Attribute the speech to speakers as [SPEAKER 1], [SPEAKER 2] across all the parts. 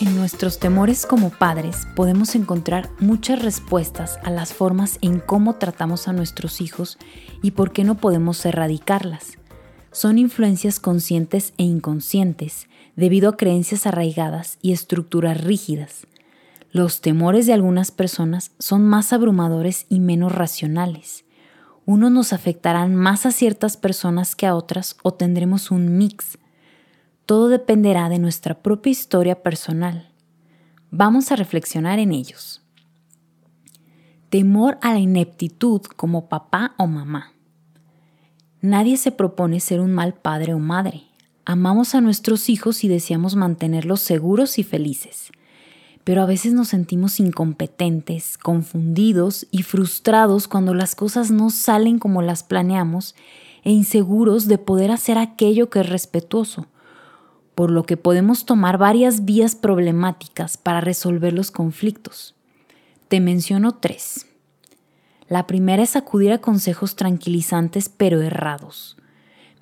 [SPEAKER 1] En nuestros temores como padres podemos encontrar muchas respuestas a las formas en cómo tratamos a nuestros hijos y por qué no podemos erradicarlas. Son influencias conscientes e inconscientes debido a creencias arraigadas y estructuras rígidas. Los temores de algunas personas son más abrumadores y menos racionales. Unos nos afectarán más a ciertas personas que a otras o tendremos un mix todo dependerá de nuestra propia historia personal. Vamos a reflexionar en ellos. Temor a la ineptitud como papá o mamá. Nadie se propone ser un mal padre o madre. Amamos a nuestros hijos y deseamos mantenerlos seguros y felices. Pero a veces nos sentimos incompetentes, confundidos y frustrados cuando las cosas no salen como las planeamos e inseguros de poder hacer aquello que es respetuoso por lo que podemos tomar varias vías problemáticas para resolver los conflictos. Te menciono tres. La primera es acudir a consejos tranquilizantes pero errados.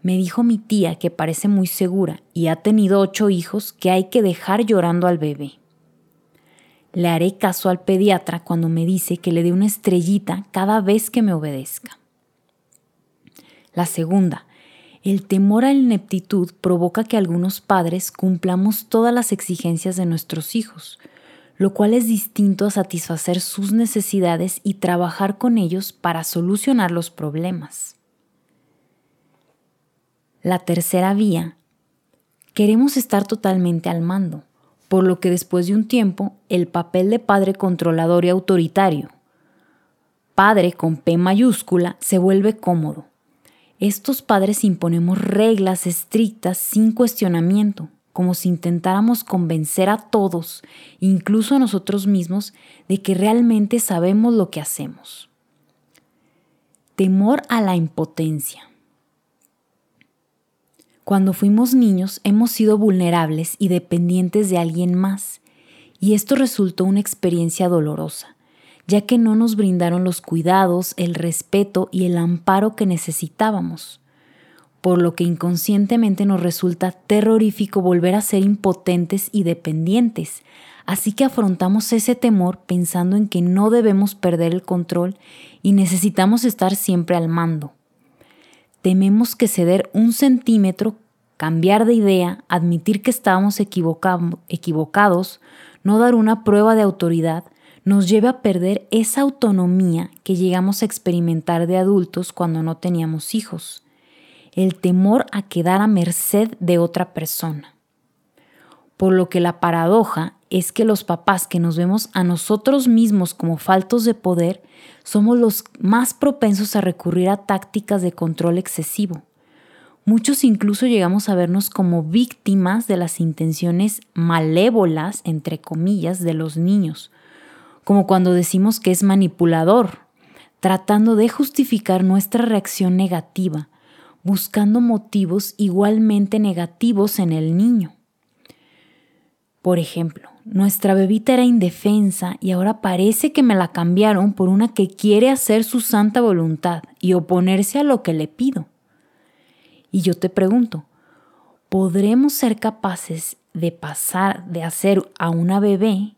[SPEAKER 1] Me dijo mi tía, que parece muy segura y ha tenido ocho hijos, que hay que dejar llorando al bebé. Le haré caso al pediatra cuando me dice que le dé una estrellita cada vez que me obedezca. La segunda, el temor a la ineptitud provoca que algunos padres cumplamos todas las exigencias de nuestros hijos, lo cual es distinto a satisfacer sus necesidades y trabajar con ellos para solucionar los problemas. La tercera vía, queremos estar totalmente al mando, por lo que después de un tiempo el papel de padre controlador y autoritario, padre con P mayúscula, se vuelve cómodo estos padres imponemos reglas estrictas sin cuestionamiento, como si intentáramos convencer a todos, incluso a nosotros mismos, de que realmente sabemos lo que hacemos. Temor a la impotencia. Cuando fuimos niños hemos sido vulnerables y dependientes de alguien más, y esto resultó una experiencia dolorosa ya que no nos brindaron los cuidados, el respeto y el amparo que necesitábamos, por lo que inconscientemente nos resulta terrorífico volver a ser impotentes y dependientes, así que afrontamos ese temor pensando en que no debemos perder el control y necesitamos estar siempre al mando. Tememos que ceder un centímetro, cambiar de idea, admitir que estábamos equivocados, no dar una prueba de autoridad, nos lleva a perder esa autonomía que llegamos a experimentar de adultos cuando no teníamos hijos, el temor a quedar a merced de otra persona. Por lo que la paradoja es que los papás que nos vemos a nosotros mismos como faltos de poder somos los más propensos a recurrir a tácticas de control excesivo. Muchos incluso llegamos a vernos como víctimas de las intenciones malévolas, entre comillas, de los niños, como cuando decimos que es manipulador, tratando de justificar nuestra reacción negativa, buscando motivos igualmente negativos en el niño. Por ejemplo, nuestra bebita era indefensa y ahora parece que me la cambiaron por una que quiere hacer su santa voluntad y oponerse a lo que le pido. Y yo te pregunto, ¿podremos ser capaces de pasar de hacer a una bebé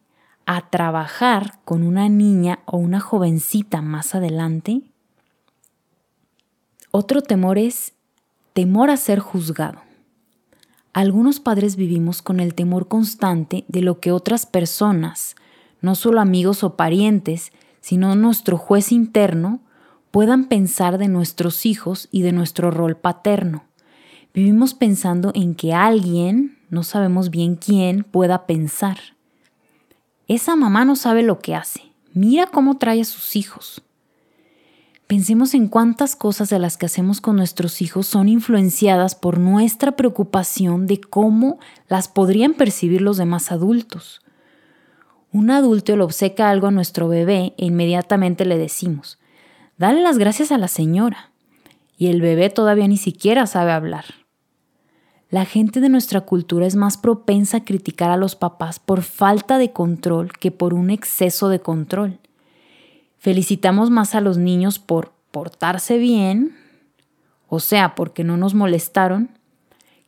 [SPEAKER 1] a trabajar con una niña o una jovencita más adelante? Otro temor es temor a ser juzgado. Algunos padres vivimos con el temor constante de lo que otras personas, no solo amigos o parientes, sino nuestro juez interno, puedan pensar de nuestros hijos y de nuestro rol paterno. Vivimos pensando en que alguien, no sabemos bien quién, pueda pensar. Esa mamá no sabe lo que hace. Mira cómo trae a sus hijos. Pensemos en cuántas cosas de las que hacemos con nuestros hijos son influenciadas por nuestra preocupación de cómo las podrían percibir los demás adultos. Un adulto le obseca algo a nuestro bebé e inmediatamente le decimos, dale las gracias a la señora. Y el bebé todavía ni siquiera sabe hablar. La gente de nuestra cultura es más propensa a criticar a los papás por falta de control que por un exceso de control. Felicitamos más a los niños por portarse bien, o sea, porque no nos molestaron,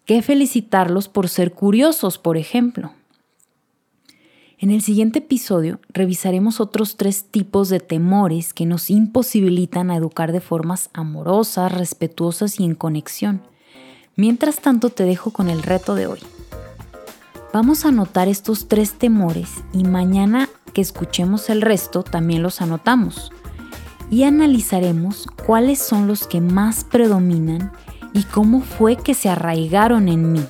[SPEAKER 1] que felicitarlos por ser curiosos, por ejemplo. En el siguiente episodio revisaremos otros tres tipos de temores que nos imposibilitan a educar de formas amorosas, respetuosas y en conexión. Mientras tanto te dejo con el reto de hoy. Vamos a anotar estos tres temores y mañana que escuchemos el resto también los anotamos y analizaremos cuáles son los que más predominan y cómo fue que se arraigaron en mí.